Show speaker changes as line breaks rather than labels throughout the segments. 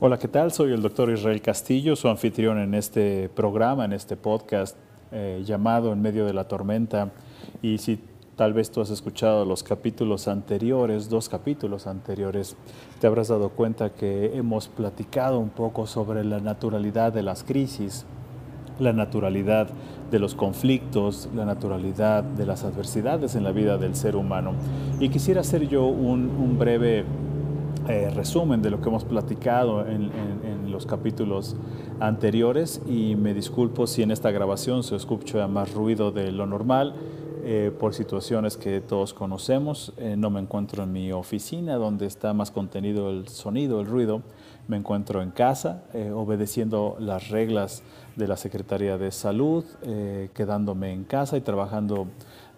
Hola, ¿qué tal? Soy el doctor Israel Castillo, su anfitrión en este programa, en este podcast eh, llamado En medio de la tormenta. Y si tal vez tú has escuchado los capítulos anteriores, dos capítulos anteriores, te habrás dado cuenta que hemos platicado un poco sobre la naturalidad de las crisis, la naturalidad de los conflictos, la naturalidad de las adversidades en la vida del ser humano. Y quisiera hacer yo un breve eh, resumen de lo que hemos platicado en, los capítulos anteriores y me disculpo si en esta grabación se escucha más ruido de lo normal eh, por situaciones que todos conocemos. Eh, no me encuentro en mi oficina donde está más contenido el sonido, el ruido. Me encuentro en casa obedeciendo las reglas de la Secretaría de Salud, quedándome en casa y trabajando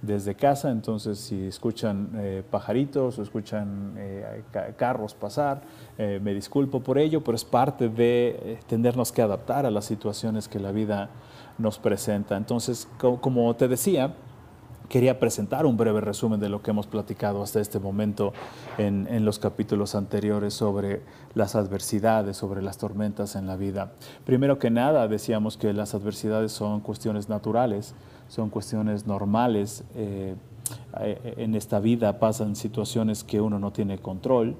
desde casa, entonces si escuchan eh, pajaritos o escuchan eh, carros pasar, eh, me disculpo por ello, pero es parte de tenernos que adaptar a las situaciones que la vida nos presenta. Entonces, como te decía, quería presentar un breve resumen de lo que hemos platicado hasta este momento en, en, los capítulos anteriores sobre las adversidades, sobre las tormentas en la vida. Primero que nada, decíamos que las adversidades son cuestiones naturales, son cuestiones normales. Eh, eh, en esta vida pasan situaciones que uno no tiene control,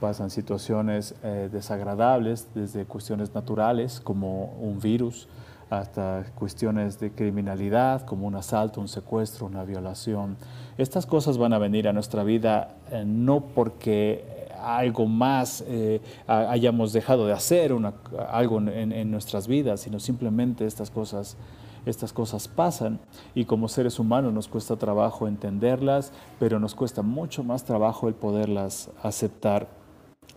pasan situaciones eh, desagradables, desde cuestiones naturales como un virus, hasta cuestiones de criminalidad como un asalto, un secuestro, una violación. Estas cosas van a venir a nuestra vida no porque algo más hayamos dejado de hacer algo en, en, nuestras vidas, sino simplemente estas cosas estas cosas pasan y como seres humanos nos cuesta trabajo entenderlas, pero nos cuesta mucho más trabajo el poderlas aceptar.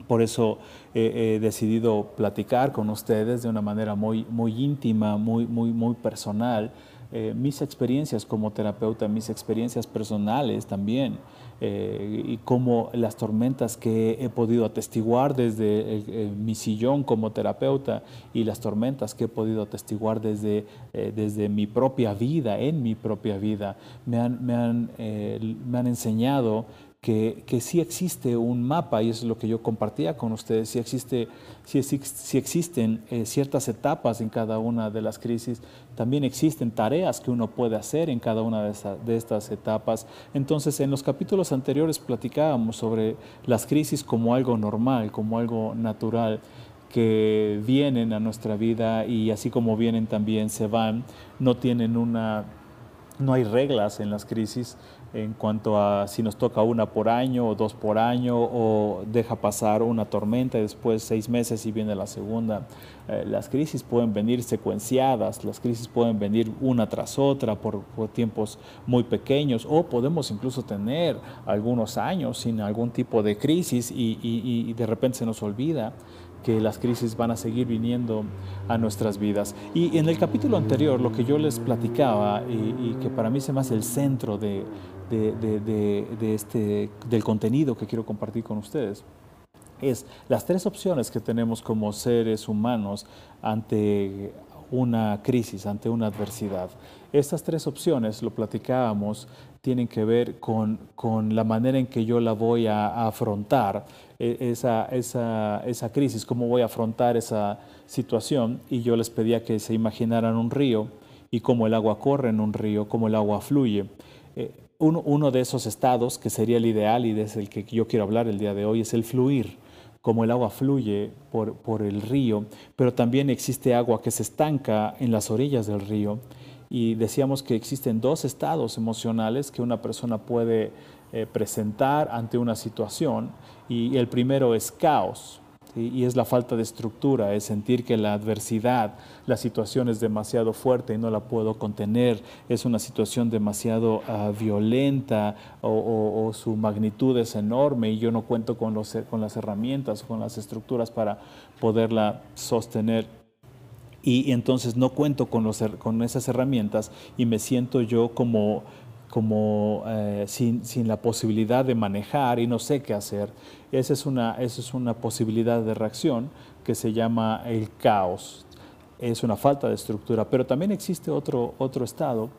Por eso he decidido platicar con ustedes de una manera muy, muy íntima, muy, muy, muy personal, eh, mis experiencias como terapeuta, mis experiencias personales también, eh, y como las tormentas que he podido atestiguar desde mi sillón como terapeuta y las tormentas que he podido atestiguar desde, eh, desde mi propia vida, en mi propia vida, me han, me han, me han enseñado que, que, sí existe un mapa, y eso es lo que yo compartía con ustedes, sí, existe, sí, sí existen eh, ciertas etapas en cada una de las crisis, también existen tareas que uno puede hacer en cada una de, de estas etapas. Entonces, en los capítulos anteriores platicábamos sobre las crisis como algo normal, como algo natural que vienen a nuestra vida y así como vienen también se van, no tienen una, no hay reglas en las crisis, en cuanto a si nos toca una por año o dos por año o deja pasar una tormenta y después seis meses y viene la segunda. Eh, las crisis pueden venir secuenciadas, las crisis pueden venir una tras otra por, tiempos muy pequeños o podemos incluso tener algunos años sin algún tipo de crisis y, y de repente se nos olvida que las crisis van a seguir viniendo a nuestras vidas. Y en el capítulo anterior, lo que yo les platicaba y, que para mí se me hace el centro de, de, este, del contenido que quiero compartir con ustedes, es las tres opciones que tenemos como seres humanos ante una crisis, ante una adversidad. Estas tres opciones, lo platicábamos, tienen que ver con, con la manera en que yo la voy a, afrontar, esa, esa, esa, crisis, cómo voy a afrontar esa situación. Y yo les pedía que se imaginaran un río y cómo el agua corre en un río, cómo el agua fluye. Eh, uno, uno, de esos estados, que sería el ideal y desde el que yo quiero hablar el día de hoy, es el fluir como el agua fluye por, por el río, pero también existe agua que se estanca en las orillas del río. Y decíamos que existen dos estados emocionales que una persona puede eh, presentar ante una situación. Y el primero es caos, y es la falta de estructura, es sentir que la adversidad, la situación es demasiado fuerte y no la puedo contener, es una situación demasiado ah, violenta o, su magnitud es enorme y yo no cuento con, los, con las herramientas, con las estructuras para poderla sostener y, entonces no cuento con, los, con esas herramientas y me siento yo como como eh, sin, sin, la posibilidad de manejar y no sé qué hacer. Esa es, una, esa es una posibilidad de reacción que se llama el caos. Es una falta de estructura, pero también existe otro, otro estado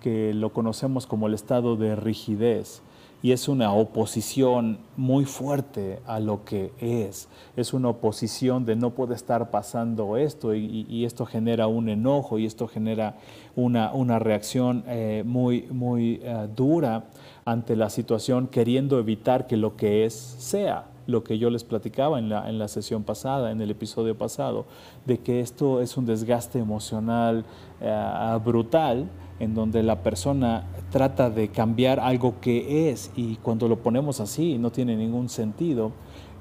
que lo conocemos como el estado de rigidez. Y es una oposición muy fuerte a lo que es. Es una oposición de no puede estar pasando esto y, esto genera un enojo y esto genera una, una reacción eh, muy, muy eh, dura ante la situación queriendo evitar que lo que es sea lo que yo les platicaba en la, en la sesión pasada, en el episodio pasado, de que esto es un desgaste emocional eh, brutal en donde la persona trata de cambiar algo que es y cuando lo ponemos así no tiene ningún sentido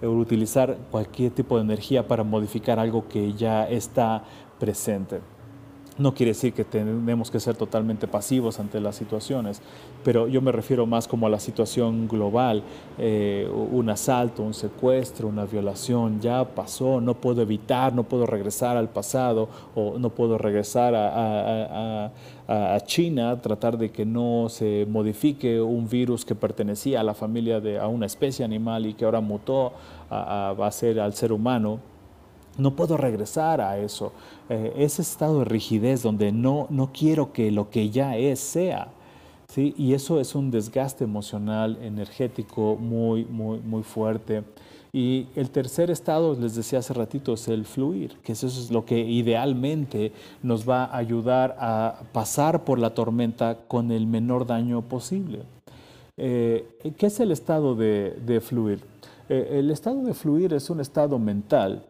eh, utilizar cualquier tipo de energía para modificar algo que ya está presente. No quiere decir que tenemos que ser totalmente pasivos ante las situaciones, pero yo me refiero más como a la situación global, eh, un asalto, un secuestro, una violación, ya pasó, no puedo evitar, no puedo regresar al pasado o no puedo regresar a, China, tratar de que no se modifique un virus que pertenecía a la familia de a una especie animal y que ahora mutó a, a ser al ser humano no puedo regresar a eso. Eh, ese estado de rigidez donde no, no quiero que lo que ya es sea. ¿sí? Y eso es un desgaste emocional, energético muy, muy, muy fuerte. Y el tercer estado, les decía hace ratito, es el fluir, que eso es lo que idealmente nos va a ayudar a pasar por la tormenta con el menor daño posible. Eh, ¿Qué es el estado de, fluir? Eh, el estado de fluir es un estado mental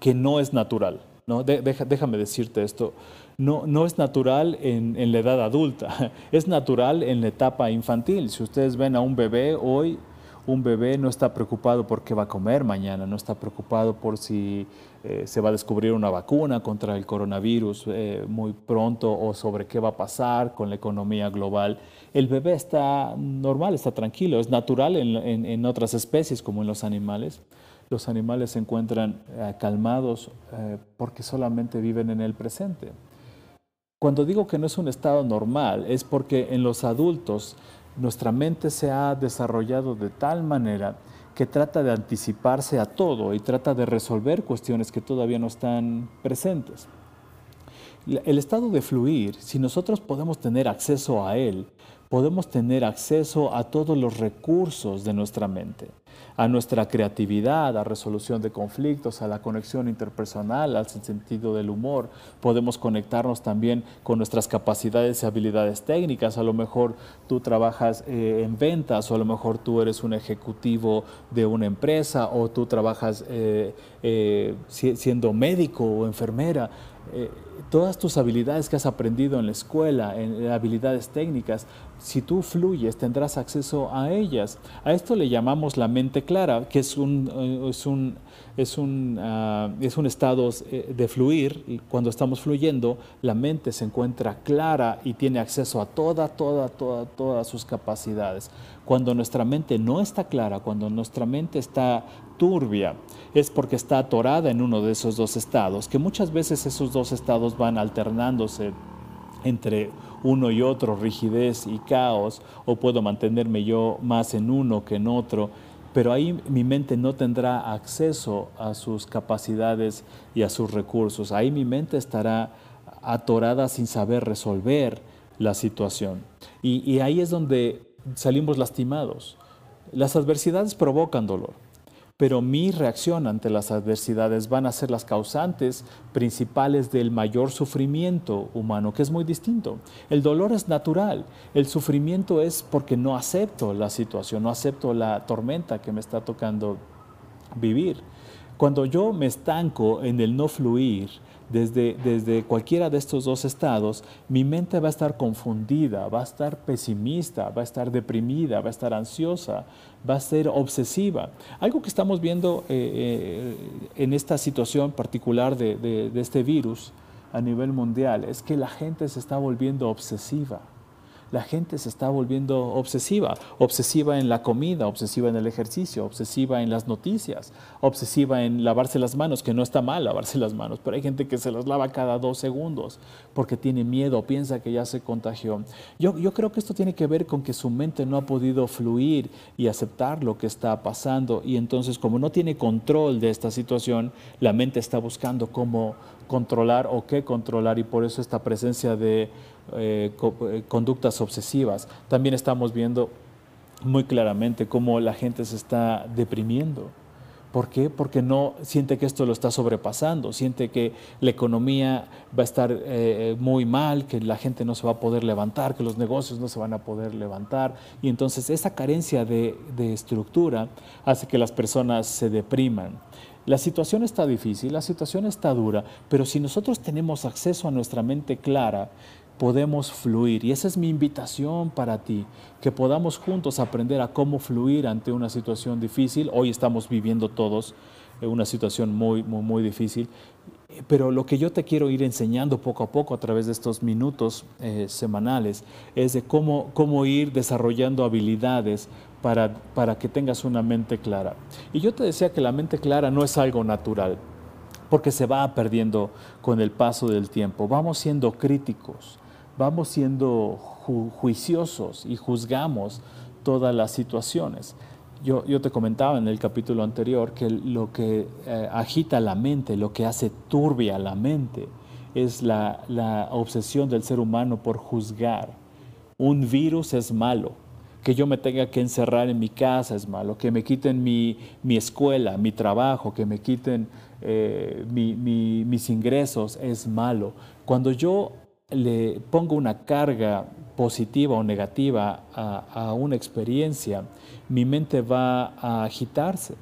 que no es natural. ¿no? déjame decirte esto. No, no es natural en, la edad adulta, es natural en la etapa infantil. Si ustedes ven a un bebé hoy, un bebé no está preocupado por qué va a comer mañana, no está preocupado por si eh, se va a descubrir una vacuna contra el coronavirus eh, muy pronto o sobre qué va a pasar con la economía global. El bebé está normal, está tranquilo, es natural en, en otras especies como en los animales los animales se encuentran eh, calmados eh, porque solamente viven en el presente. Cuando digo que no es un estado normal, es porque en los adultos nuestra mente se ha desarrollado de tal manera que trata de anticiparse a todo y trata de resolver cuestiones que todavía no están presentes. El estado de fluir, si nosotros podemos tener acceso a él, podemos tener acceso a todos los recursos de nuestra mente a nuestra creatividad, a resolución de conflictos, a la conexión interpersonal, al sentido del humor. Podemos conectarnos también con nuestras capacidades y habilidades técnicas. A lo mejor tú trabajas eh, en ventas o a lo mejor tú eres un ejecutivo de una empresa o tú trabajas eh, eh, siendo médico o enfermera todas tus habilidades que has aprendido en la escuela, habilidades técnicas, si tú fluyes tendrás acceso a ellas. A esto le llamamos la mente clara, que es un, eh, es un, es un, ah, es un estado eh, de fluir. Cuando estamos fluyendo, la mente se encuentra clara y tiene acceso a toda, toda, toda, todas sus capacidades. Cuando nuestra mente no está clara, cuando nuestra mente está turbia, es porque está atorada en uno de esos dos estados, que muchas veces esos dos estados van alternándose entre uno y otro, rigidez y caos, o puedo mantenerme yo más en uno que en otro, pero ahí mi mente no tendrá acceso a sus capacidades y a sus recursos. Ahí mi mente estará atorada sin saber resolver la situación. Y, ahí es donde salimos lastimados. Las adversidades provocan dolor pero mi reacción ante las adversidades van a ser las causantes principales del mayor sufrimiento humano, que es muy distinto. El dolor es natural, el sufrimiento es porque no acepto la situación, no acepto la tormenta que me está tocando vivir. Cuando yo me estanco en el no fluir, desde, desde cualquiera de estos dos estados, mi mente va a estar confundida, va a estar pesimista, va a estar deprimida, va a estar ansiosa, va a ser obsesiva. Algo que estamos viendo eh, eh, en esta situación particular de, de este virus a nivel mundial es que la gente se está volviendo obsesiva la gente se está volviendo obsesiva, obsesiva en la comida, obsesiva en el ejercicio, obsesiva en las noticias, obsesiva en lavarse las manos, que no está mal lavarse las manos, pero hay gente que se las lava cada dos segundos porque tiene miedo, piensa que ya se contagió. Yo, creo que esto tiene que ver con que su mente no ha podido fluir y aceptar lo que está pasando y entonces como no tiene control de esta situación, la mente está buscando cómo controlar o qué controlar y por eso esta presencia de eh, eh, conductas obsesivas. También estamos viendo muy claramente cómo la gente se está deprimiendo. ¿Por qué? Porque no siente que esto lo está sobrepasando, siente que la economía va a estar eh, muy mal, que la gente no se va a poder levantar, que los negocios no se van a poder levantar. Y entonces esa carencia de, de estructura hace que las personas se depriman. La situación está difícil, la situación está dura, pero si nosotros tenemos acceso a nuestra mente clara, podemos fluir. Y esa es mi invitación para ti, que podamos juntos aprender a cómo fluir ante una situación difícil. Hoy estamos viviendo todos una situación muy, muy, muy difícil, pero lo que yo te quiero ir enseñando poco a poco a través de estos minutos eh, semanales es de cómo, cómo ir desarrollando habilidades para, para que tengas una mente clara. Y yo te decía que la mente clara no es algo natural, porque se va perdiendo con el paso del tiempo. Vamos siendo críticos, vamos siendo juiciosos y juzgamos todas las situaciones. Yo, yo, te comentaba en el capítulo anterior que lo que eh, agita la mente, lo que hace turbia la mente, es la, la obsesión del ser humano por juzgar. Un virus es malo, que yo me tenga que encerrar en mi casa es malo, que me quiten mi, mi escuela, mi trabajo, que me quiten eh, mis ingresos es malo. Cuando yo le pongo una carga positiva o negativa a, una experiencia, mi mente va a agitarse.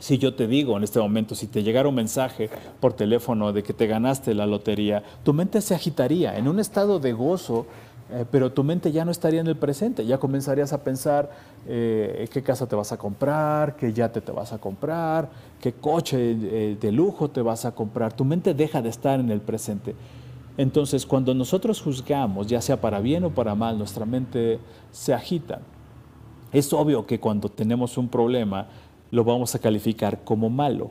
Si yo te digo en este momento, si te llegara un mensaje por teléfono de que te ganaste la lotería, tu mente se agitaría en un estado de gozo, eh, pero tu mente ya no estaría en el presente, ya comenzarías a pensar eh, qué casa te vas a comprar, qué yate te vas a comprar, qué coche eh, de lujo te vas a comprar. Tu mente deja de estar en el presente. Entonces, cuando nosotros juzgamos, ya sea para bien o para mal, nuestra mente se agita. Es obvio que cuando tenemos un problema, lo vamos a calificar como malo.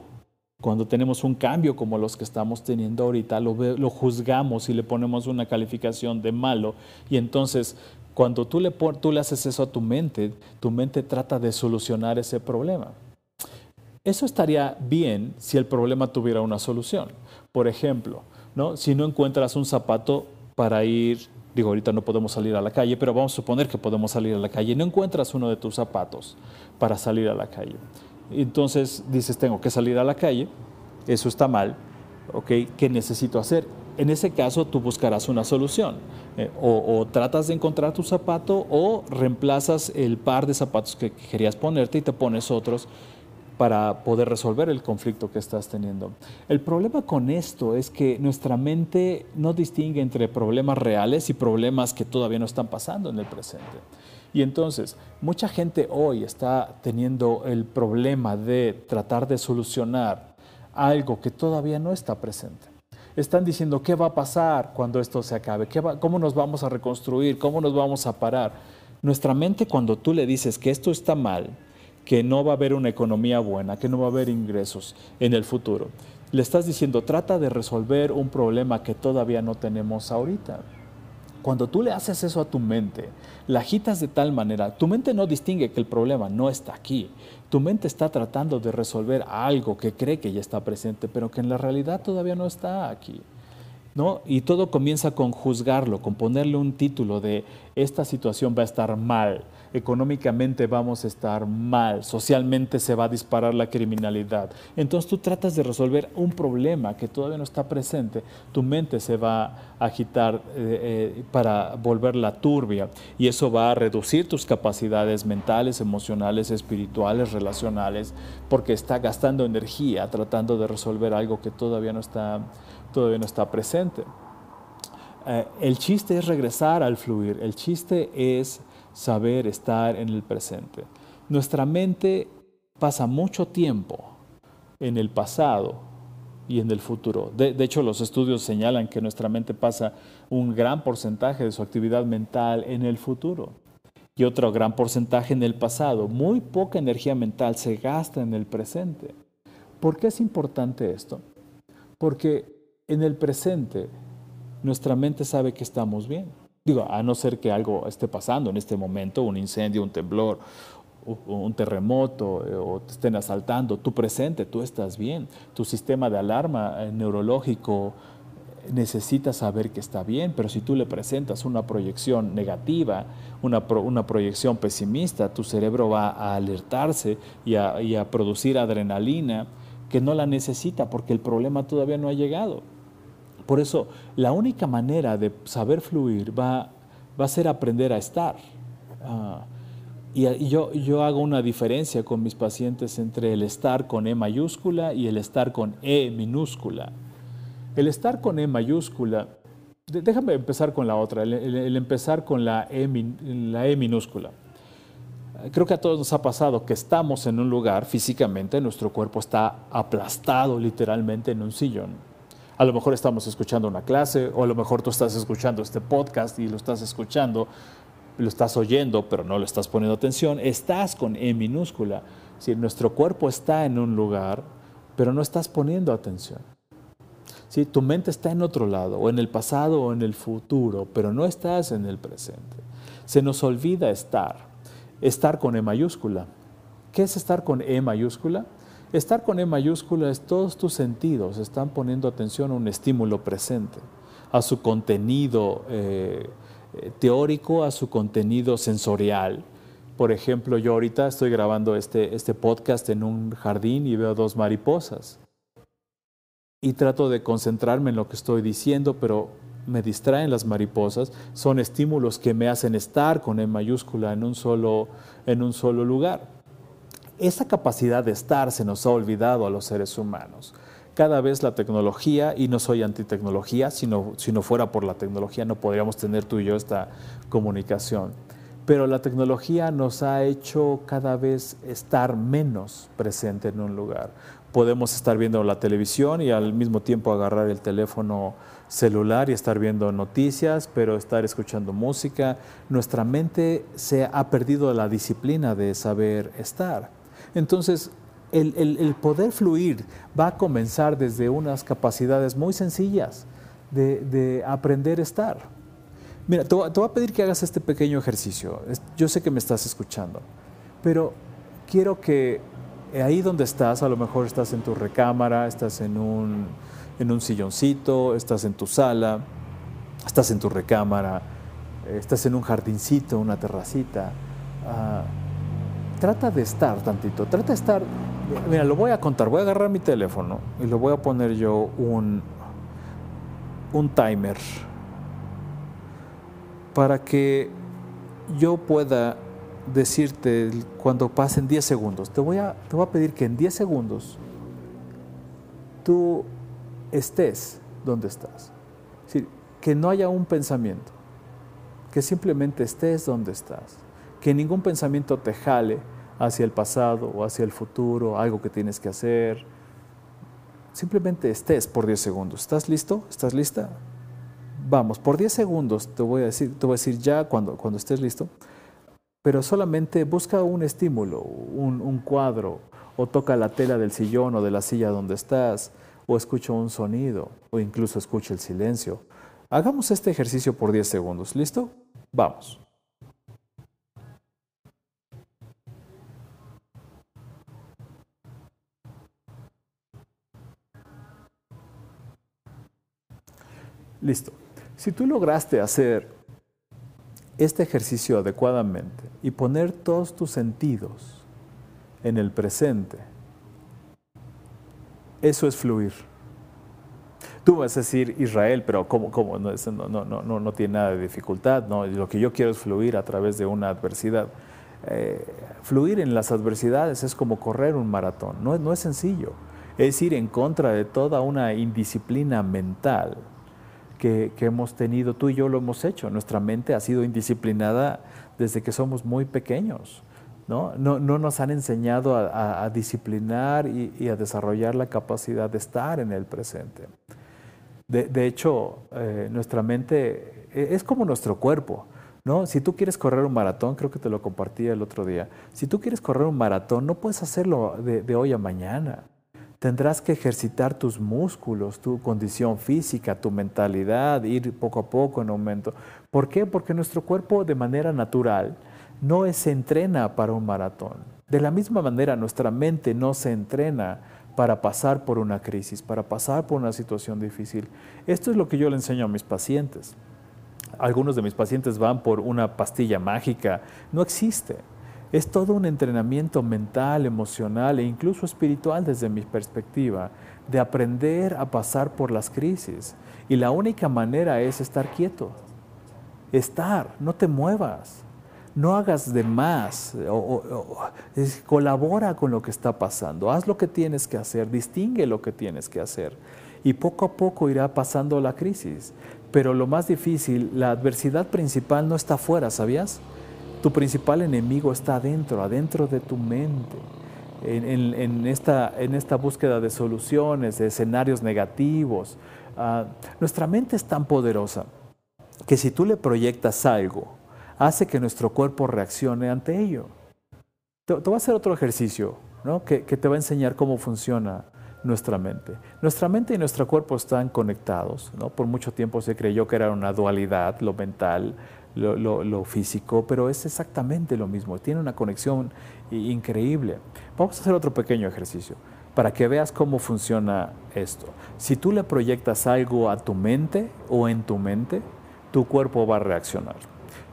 Cuando tenemos un cambio como los que estamos teniendo ahorita, lo, lo juzgamos y le ponemos una calificación de malo. Y entonces, cuando tú le, tú le haces eso a tu mente, tu mente trata de solucionar ese problema. Eso estaría bien si el problema tuviera una solución. Por ejemplo, ¿no? Si no encuentras un zapato para ir, digo, ahorita no podemos salir a la calle, pero vamos a suponer que podemos salir a la calle, no encuentras uno de tus zapatos para salir a la calle. Entonces dices, tengo que salir a la calle, eso está mal, ¿ok? ¿Qué necesito hacer? En ese caso tú buscarás una solución. Eh, o, o, tratas de encontrar tu zapato o reemplazas el par de zapatos que querías ponerte y te pones otros para poder resolver el conflicto que estás teniendo. El problema con esto es que nuestra mente no distingue entre problemas reales y problemas que todavía no están pasando en el presente. Y entonces, mucha gente hoy está teniendo el problema de tratar de solucionar algo que todavía no está presente. Están diciendo, ¿qué va a pasar cuando esto se acabe? ¿Cómo nos vamos a reconstruir? ¿Cómo nos vamos a parar? Nuestra mente, cuando tú le dices que esto está mal, que no va a haber una economía buena, que no va a haber ingresos en el futuro. Le estás diciendo, trata de resolver un problema que todavía no tenemos ahorita. Cuando tú le haces eso a tu mente, la agitas de tal manera, tu mente no distingue que el problema no está aquí. Tu mente está tratando de resolver algo que cree que ya está presente, pero que en la realidad todavía no está aquí. ¿No? Y todo comienza con juzgarlo, con ponerle un título de esta situación va a estar mal, económicamente vamos a estar mal, socialmente se va a disparar la criminalidad. Entonces tú tratas de resolver un problema que todavía no está presente, tu mente se va a agitar eh, eh, para volverla turbia y eso va a reducir tus capacidades mentales, emocionales, espirituales, relacionales, porque está gastando energía tratando de resolver algo que todavía no está, todavía no está presente. Eh, el chiste es regresar al fluir, el chiste es saber estar en el presente. Nuestra mente pasa mucho tiempo en el pasado y en el futuro. De, hecho, los estudios señalan que nuestra mente pasa un gran porcentaje de su actividad mental en el futuro y otro gran porcentaje en el pasado. Muy poca energía mental se gasta en el presente. ¿Por qué es importante esto? Porque en el presente nuestra mente sabe que estamos bien. Digo, a no ser que algo esté pasando en este momento, un incendio, un temblor, un terremoto eh, o te estén asaltando, tú presente, tú estás bien, tu sistema de alarma eh, neurológico necesita saber que está bien, pero si tú le presentas una proyección negativa, una, una proyección pesimista, tu cerebro va a alertarse y a, y a, producir adrenalina que no la necesita porque el problema todavía no ha llegado. Por eso, la única manera de saber fluir va, a ser aprender a estar. Uh, y, yo, yo hago una diferencia con mis pacientes entre el estar con E mayúscula y el estar con E minúscula. El estar con E mayúscula, déjame empezar con la otra, el, empezar con la e, la e minúscula. Creo que a todos nos ha pasado que estamos en un lugar físicamente, nuestro cuerpo está aplastado literalmente en un sillón. A lo mejor estamos escuchando una clase o a lo mejor tú estás escuchando este podcast y lo estás escuchando lo estás oyendo, pero no le estás poniendo atención, estás con E minúscula. Si nuestro cuerpo está en un lugar, pero no estás poniendo atención. Si tu mente está en otro lado, o en el pasado o en el futuro, pero no estás en el presente. Se nos olvida estar. Estar con E mayúscula. ¿Qué es estar con E mayúscula? Estar con E mayúscula es todos tus sentidos están poniendo atención a un estímulo presente, a su contenido eh, eh, teórico a su contenido sensorial. Por ejemplo, yo ahorita estoy grabando este, este podcast en un jardín y veo dos mariposas. Y trato de concentrarme en lo que estoy diciendo, pero me distraen las mariposas. Son estímulos que me hacen estar con E mayúscula en un solo, en un solo lugar. Esa capacidad de estar se nos ha olvidado a los seres humanos cada vez la tecnología, y no soy antitecnología, sino, si no fuera por la tecnología no podríamos tener tú y yo esta comunicación. Pero la tecnología nos ha hecho cada vez estar menos presente en un lugar. Podemos estar viendo la televisión y al mismo tiempo agarrar el teléfono celular y estar viendo noticias, pero estar escuchando música. Nuestra mente se ha perdido la disciplina de saber estar. Entonces, el, poder fluir va a comenzar desde unas capacidades muy sencillas de, aprender a estar. Mira, te, voy a pedir que hagas este pequeño ejercicio. Yo sé que me estás escuchando, pero quiero que ahí donde estás, a lo mejor estás en tu recámara, estás en un, silloncito, estás en tu sala, estás en tu recámara, estás en un jardincito, una terracita. Ah, trata de estar tantito, trata de estar Mira, lo voy a contar. Voy a agarrar mi teléfono y le voy a poner yo un, un timer para que yo pueda decirte cuando pasen 10 segundos. Te voy a, te voy a pedir que en 10 segundos tú estés donde estás. que no haya un pensamiento, que simplemente estés donde estás, que ningún pensamiento te jale hacia el pasado o hacia el futuro, algo que tienes que hacer. Simplemente estés por 10 segundos. ¿Estás listo? ¿Estás lista? Vamos, por 10 segundos te voy a decir, te voy a decir ya cuando, cuando estés listo, pero solamente busca un estímulo, un, un cuadro, o toca la tela del sillón o de la silla donde estás, o escucha un sonido, o incluso escucha el silencio. Hagamos este ejercicio por 10 segundos. ¿Listo? Vamos. Listo. Si tú lograste hacer este ejercicio adecuadamente y poner todos tus sentidos en el presente, eso es fluir. Tú vas a decir Israel, pero ¿cómo? cómo? No, no, no, no, tiene nada de dificultad. No, lo que yo quiero es fluir a través de una adversidad. Eh, fluir en las adversidades es como correr un maratón. No, no es sencillo. Es ir en contra de toda una indisciplina mental que, hemos tenido, tú y yo lo hemos hecho. Nuestra mente ha sido indisciplinada desde que somos muy pequeños. No, no, no nos han enseñado a, disciplinar y, a desarrollar la capacidad de estar en el presente. De, hecho, eh, nuestra mente e, es como nuestro cuerpo. ¿no? Si tú quieres correr un maratón, creo que te lo compartí el otro día, si tú quieres correr un maratón, no puedes hacerlo de hoy a mañana. Tendrás que ejercitar tus músculos, tu condición física, tu mentalidad, ir poco a poco en aumento. ¿Por qué? Porque nuestro cuerpo de manera natural no se entrena para un maratón. De la misma manera, nuestra mente no se entrena para pasar por una crisis, para pasar por una situación difícil. Esto es lo que yo le enseño a mis pacientes. Algunos de mis pacientes van por una pastilla mágica. No existe. Es todo un entrenamiento mental, emocional e incluso espiritual desde mi perspectiva, de aprender a pasar por las crisis. Y la única manera es estar quieto, estar, no te muevas, no hagas de más, colabora con lo que está pasando, haz lo que tienes que hacer, distingue lo que tienes que hacer y poco a poco irá pasando la crisis. Pero lo más difícil, la adversidad principal no está afuera, ¿sabías? Tu principal enemigo está adentro, adentro de tu mente. En, esta, búsqueda de soluciones, de escenarios negativos. Ah, nuestra mente es tan poderosa que si tú le proyectas algo, hace que nuestro cuerpo reaccione ante ello. Te, voy a hacer otro ejercicio ¿no? que, te va a enseñar cómo funciona nuestra mente. Nuestra mente y nuestro cuerpo están conectados. ¿no? Por mucho tiempo se creyó que era una dualidad, lo mental, lo, físico, pero es exactamente lo mismo. Tiene una conexión increíble. Vamos a hacer otro pequeño ejercicio para que veas cómo funciona esto. Si tú le proyectas algo a tu mente o en tu mente, tu cuerpo va a reaccionar.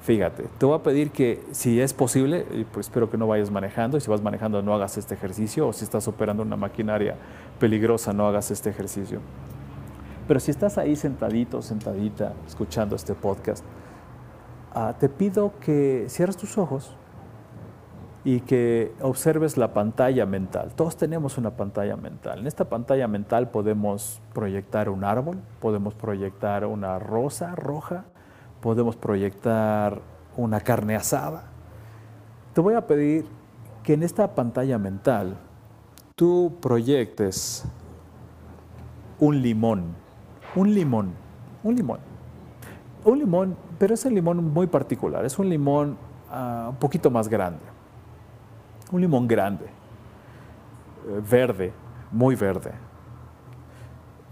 Fíjate, te voy a pedir que si es posible, pues espero que no vayas manejando, y si vas manejando no hagas este ejercicio, o si estás operando una maquinaria peligrosa no hagas este ejercicio. Pero si estás ahí sentadito, sentadita, escuchando este podcast, ah, te pido que cierres tus ojos y que observes la pantalla mental. Todos tenemos una pantalla mental. En esta pantalla mental podemos proyectar un árbol, podemos proyectar una rosa roja, podemos proyectar una carne asada. Te voy a pedir que en esta pantalla mental tú proyectes un limón, un limón, un limón. Un limón, pero es un limón muy particular, es un limón ah, un poquito más grande. Un limón grande, eh, verde, muy verde.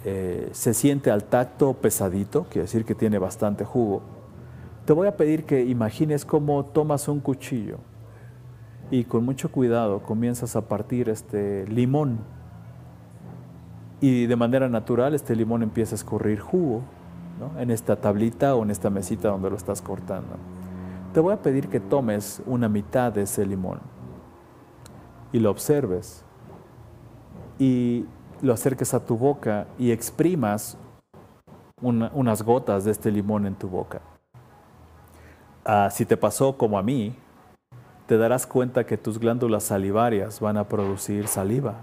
Eh, se siente al tacto pesadito, quiere decir que tiene bastante jugo te voy a pedir que imagines cómo tomas un cuchillo y con mucho cuidado comienzas a partir este limón y de manera natural este limón empieza a escurrir jugo en esta tablita o en esta mesita donde lo estás cortando. Te voy a pedir que tomes una mitad de ese limón y lo observes y lo acerques a tu boca y exprimas unas gotas de este limón en tu boca. Ah, si te pasó como a mí, te darás cuenta que tus glándulas salivarias van a producir saliva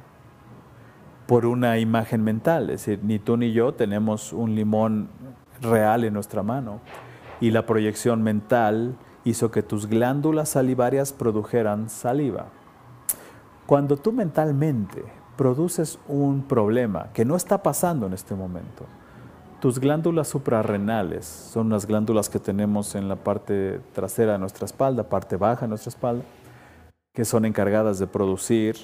por una imagen mental. Es decir, ni tú ni yo tenemos un limón real en nuestra mano. Y la proyección mental hizo que tus glándulas salivarias produjeran saliva. Cuando tú mentalmente produces un problema que no está pasando en este momento, tus glándulas suprarrenales son unas glándulas que tenemos en la parte trasera de nuestra espalda, parte baja de nuestra espalda, que son encargadas de producir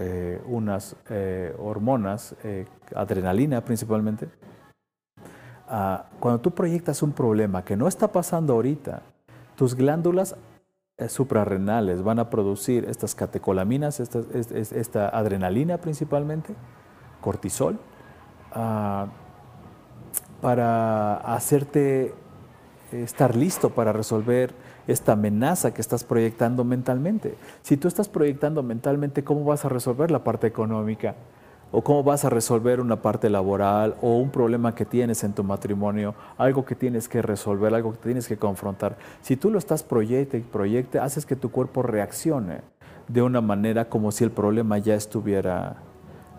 eh, unas eh, hormonas, eh, adrenalina principalmente. Cuando tú proyectas un problema que no está pasando ahorita, tus glándulas suprarrenales van a producir estas catecolaminas, esta, adrenalina principalmente, cortisol, ah, para hacerte estar listo para resolver esta amenaza que estás proyectando mentalmente. Si tú estás proyectando mentalmente, ¿cómo vas a resolver la parte económica? ¿O cómo vas a resolver una parte laboral o un problema que tienes en tu matrimonio, algo que tienes que resolver, algo que tienes que confrontar? Si tú lo estás proyecte y proyecte, haces que tu cuerpo reaccione de una manera como si el problema ya estuviera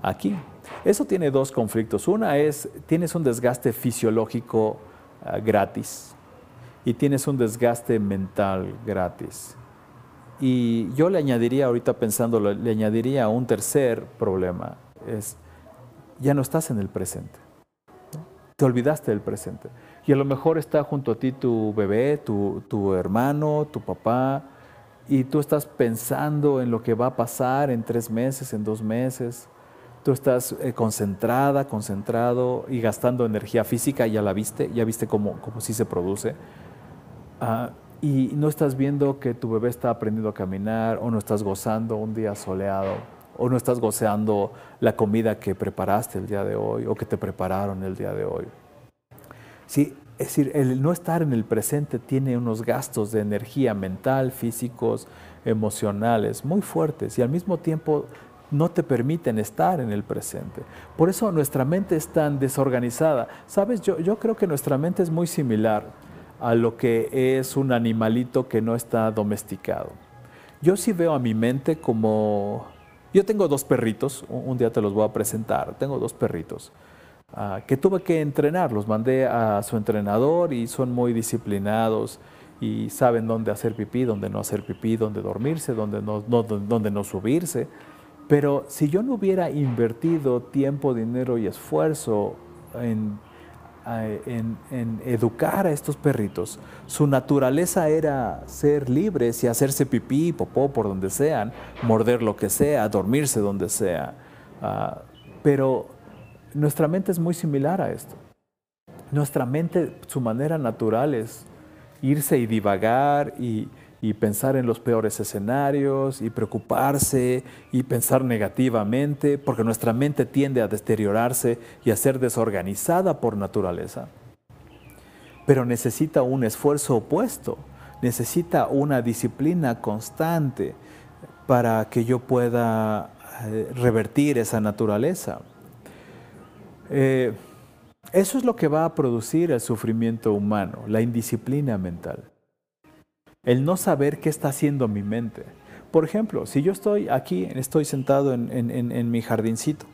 aquí. Eso tiene dos conflictos. Una es, tienes un desgaste fisiológico ah, gratis y tienes un desgaste mental gratis. Y yo le añadiría, ahorita pensándolo, le añadiría un tercer problema, es, ya no estás en el presente. Te olvidaste del presente. Y a lo mejor está junto a ti tu bebé, tu, tu hermano, tu papá, y tú estás pensando en lo que va a pasar en tres meses, en dos meses tú estás eh, concentrada, concentrado y gastando energía física, ya la viste, ya viste cómo, cómo sí se produce. Ah, y no estás viendo que tu bebé está aprendiendo a caminar o no estás gozando un día soleado o no estás gozando la comida que preparaste el día de hoy o que te prepararon el día de hoy. Sí, es decir, el no estar en el presente tiene unos gastos de energía mental, físicos, emocionales muy fuertes y al mismo tiempo no te permiten estar en el presente. Por eso nuestra mente es tan desorganizada. Sabes, yo, yo creo que nuestra mente es muy similar a lo que es un animalito que no está domesticado. Yo sí veo a mi mente como... Yo tengo dos perritos, un día te los voy a presentar, tengo dos perritos ah, que tuve que entrenar, los mandé a su entrenador y son muy disciplinados y saben dónde hacer pipí, dónde no hacer pipí, dónde dormirse, dónde no, dónde no subirse. Pero si yo no hubiera invertido tiempo, dinero y esfuerzo en en, educar a estos perritos. Su naturaleza era ser libres y hacerse pipí, popó por donde sean, morder lo que sea, dormirse donde sea. Ah, pero nuestra mente es muy similar a esto. Nuestra mente, su manera natural es irse y divagar y, y pensar en los peores escenarios y preocuparse y pensar negativamente, porque nuestra mente tiende a deteriorarse y a ser desorganizada por naturaleza. Pero necesita un esfuerzo opuesto, necesita una disciplina constante para que yo pueda eh, revertir esa naturaleza. Eh, eso es lo que va a producir el sufrimiento humano, la indisciplina mental el no saber qué está haciendo mi mente. Por ejemplo, si yo estoy aquí, estoy sentado en, mi jardincito,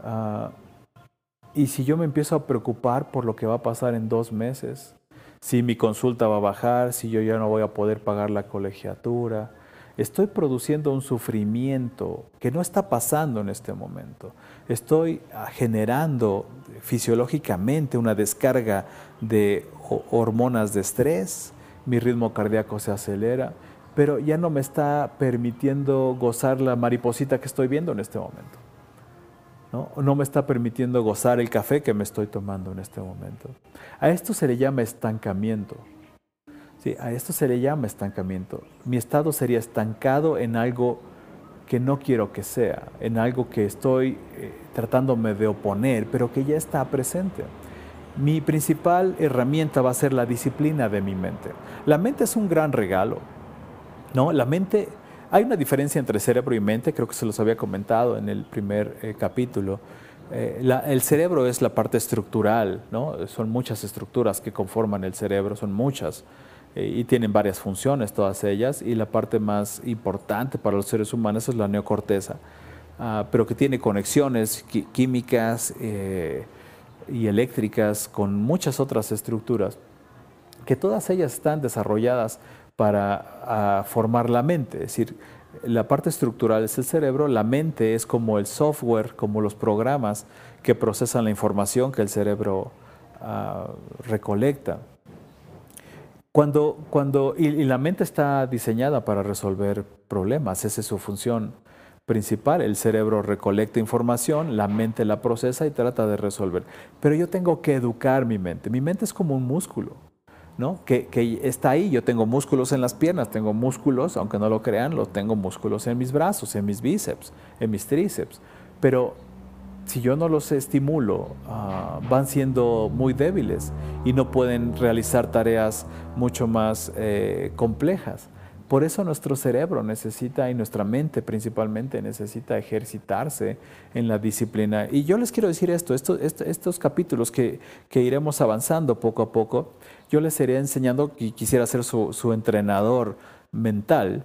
ah, y si yo me empiezo a preocupar por lo que va a pasar en dos meses, si mi consulta va a bajar, si yo ya no voy a poder pagar la colegiatura, estoy produciendo un sufrimiento que no está pasando en este momento. Estoy ah, generando fisiológicamente una descarga de hormonas de estrés, mi ritmo cardíaco se acelera, pero ya no me está permitiendo gozar la mariposita que estoy viendo en este momento. ¿no? me está permitiendo gozar el café que me estoy tomando en este momento. A esto se le llama estancamiento. Sí, a esto se le llama estancamiento. Mi estado sería estancado en algo que no quiero que sea, en algo que estoy eh, tratándome de oponer, pero que ya está presente mi principal herramienta va a ser la disciplina de mi mente. La mente es un gran regalo, ¿no? La mente, hay una diferencia entre cerebro y mente, creo que se los había comentado en el primer eh, capítulo. Eh, el cerebro es la parte estructural, ¿no? Son muchas estructuras que conforman el cerebro, son muchas. Eh, y tienen varias funciones todas ellas, y la parte más importante para los seres humanos es la neocorteza, ah, pero que tiene conexiones químicas, y eléctricas, con muchas otras estructuras, que todas ellas están desarrolladas para formar la mente. Es decir, la parte estructural es el cerebro, la mente es como el software, como los programas que procesan la información que el cerebro ah, recolecta. Cuando, cuando, y la mente está diseñada para resolver problemas, esa es su función principal. El cerebro recolecta información, la mente la procesa y trata de resolver. Pero yo tengo que educar mi mente. Mi mente es como un músculo, ¿no? Que, está ahí. Yo tengo músculos en las piernas, tengo músculos, aunque no lo crean, lo tengo músculos en mis brazos, en mis bíceps, en mis tríceps. Pero si yo no los estimulo, ah, van siendo muy débiles y no pueden realizar tareas mucho más eh, complejas. Por eso nuestro cerebro necesita y nuestra mente principalmente necesita ejercitarse en la disciplina. Y yo les quiero decir esto, estos capítulos que, iremos avanzando poco a poco, yo les iré enseñando y quisiera ser su, entrenador mental,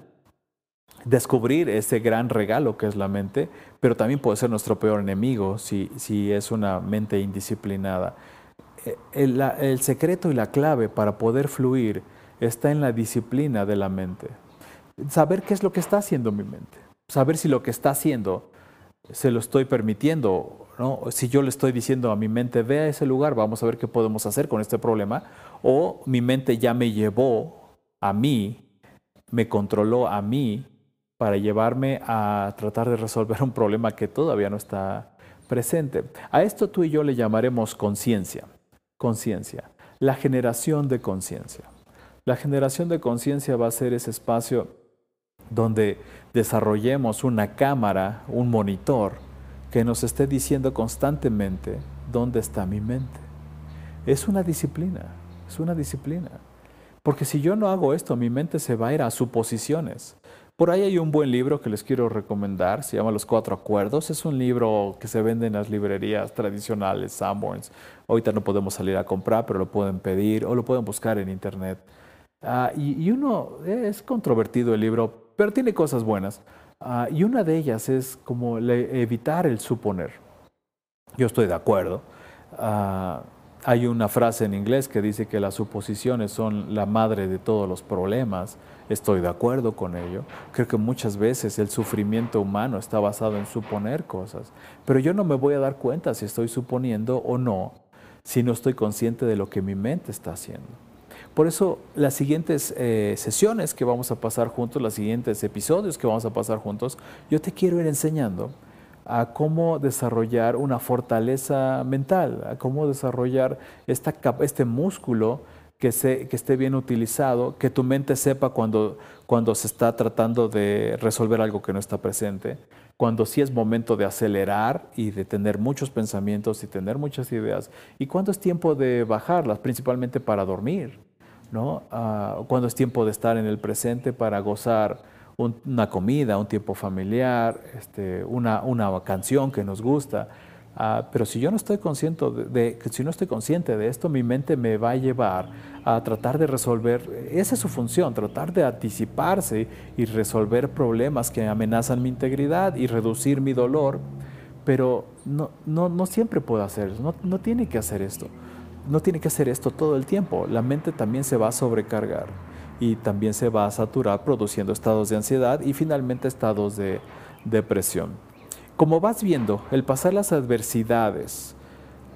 descubrir ese gran regalo que es la mente, pero también puede ser nuestro peor enemigo si, si es una mente indisciplinada. Eh, el secreto y la clave para poder fluir está en la disciplina de la mente. Saber qué es lo que está haciendo mi mente. Saber si lo que está haciendo se lo estoy permitiendo, ¿no? Si yo le estoy diciendo a mi mente, ve a ese lugar, vamos a ver qué podemos hacer con este problema, o mi mente ya me llevó a mí, me controló a mí para llevarme a tratar de resolver un problema que todavía no está presente. A esto tú y yo le llamaremos conciencia, conciencia, la generación de conciencia. La generación de conciencia va a ser ese espacio donde desarrollemos una cámara, un monitor, que nos esté diciendo constantemente dónde está mi mente. Es una disciplina, es una disciplina. Porque si yo no hago esto, mi mente se va a ir a suposiciones. Por ahí hay un buen libro que les quiero recomendar, se llama Los Cuatro Acuerdos. Es un libro que se vende en las librerías tradicionales, Sanborns. Ahorita no podemos salir a comprar, pero lo pueden pedir o lo pueden buscar en internet. Ah, y, uno, es controvertido el libro, pero tiene cosas buenas. Ah, y una de ellas es como evitar el suponer. Yo estoy de acuerdo. Ah, hay una frase en inglés que dice que las suposiciones son la madre de todos los problemas. Estoy de acuerdo con ello. Creo que muchas veces el sufrimiento humano está basado en suponer cosas. Pero yo no me voy a dar cuenta si estoy suponiendo o no, si no estoy consciente de lo que mi mente está haciendo. Por eso las siguientes eh, sesiones que vamos a pasar juntos, los siguientes episodios que vamos a pasar juntos, yo te quiero ir enseñando a cómo desarrollar una fortaleza mental, a cómo desarrollar este músculo que, se, esté bien utilizado, que tu mente sepa cuando, cuando se está tratando de resolver algo que no está presente, cuando sí es momento de acelerar y de tener muchos pensamientos y tener muchas ideas, y cuando es tiempo de bajarlas, principalmente para dormir, ¿no? Ah, cuando es tiempo de estar en el presente para gozar una comida, un tiempo familiar, este, una, canción que nos gusta. Ah, pero si yo no estoy consciente de, si no estoy consciente de esto, mi mente me va a llevar a tratar de resolver, esa es su función, tratar de anticiparse y resolver problemas que amenazan mi integridad y reducir mi dolor, pero no, no, no siempre puedo hacer eso, no, no tiene que hacer esto, no tiene que hacer esto todo el tiempo, la mente también se va a sobrecargar y también se va a saturar produciendo estados de ansiedad y finalmente estados de depresión. Como vas viendo, el pasar las adversidades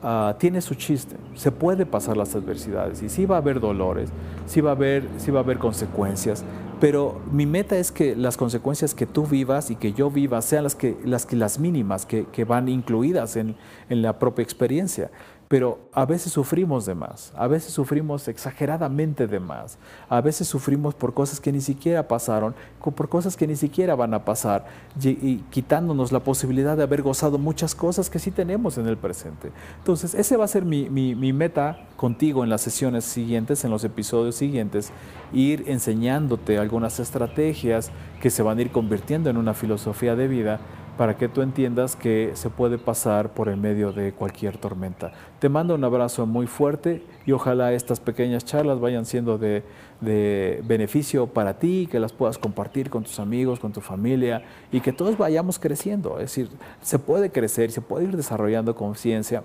ah, tiene su chiste. Se puede pasar las adversidades y sí va a haber dolores, sí va a haber, sí va a haber consecuencias, pero mi meta es que las consecuencias que tú vivas y que yo viva sean las, que, las, mínimas que, que van incluidas en, en la propia experiencia pero a veces sufrimos de más, a veces sufrimos exageradamente de más, a veces sufrimos por cosas que ni siquiera pasaron, por cosas que ni siquiera van a pasar, y, quitándonos la posibilidad de haber gozado muchas cosas que sí tenemos en el presente. Entonces, ese va a ser mi, mi meta contigo en las sesiones siguientes, en los episodios siguientes, ir enseñándote algunas estrategias que se van a ir convirtiendo en una filosofía de vida para que tú entiendas que se puede pasar por el medio de cualquier tormenta. Te mando un abrazo muy fuerte y ojalá estas pequeñas charlas vayan siendo de, beneficio para ti, que las puedas compartir con tus amigos, con tu familia y que todos vayamos creciendo. Es decir, se puede crecer, se puede ir desarrollando conciencia.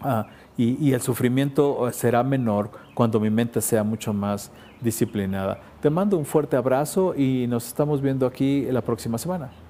Ah, y, y, el sufrimiento será menor cuando mi mente sea mucho más disciplinada. Te mando un fuerte abrazo y nos estamos viendo aquí la próxima semana.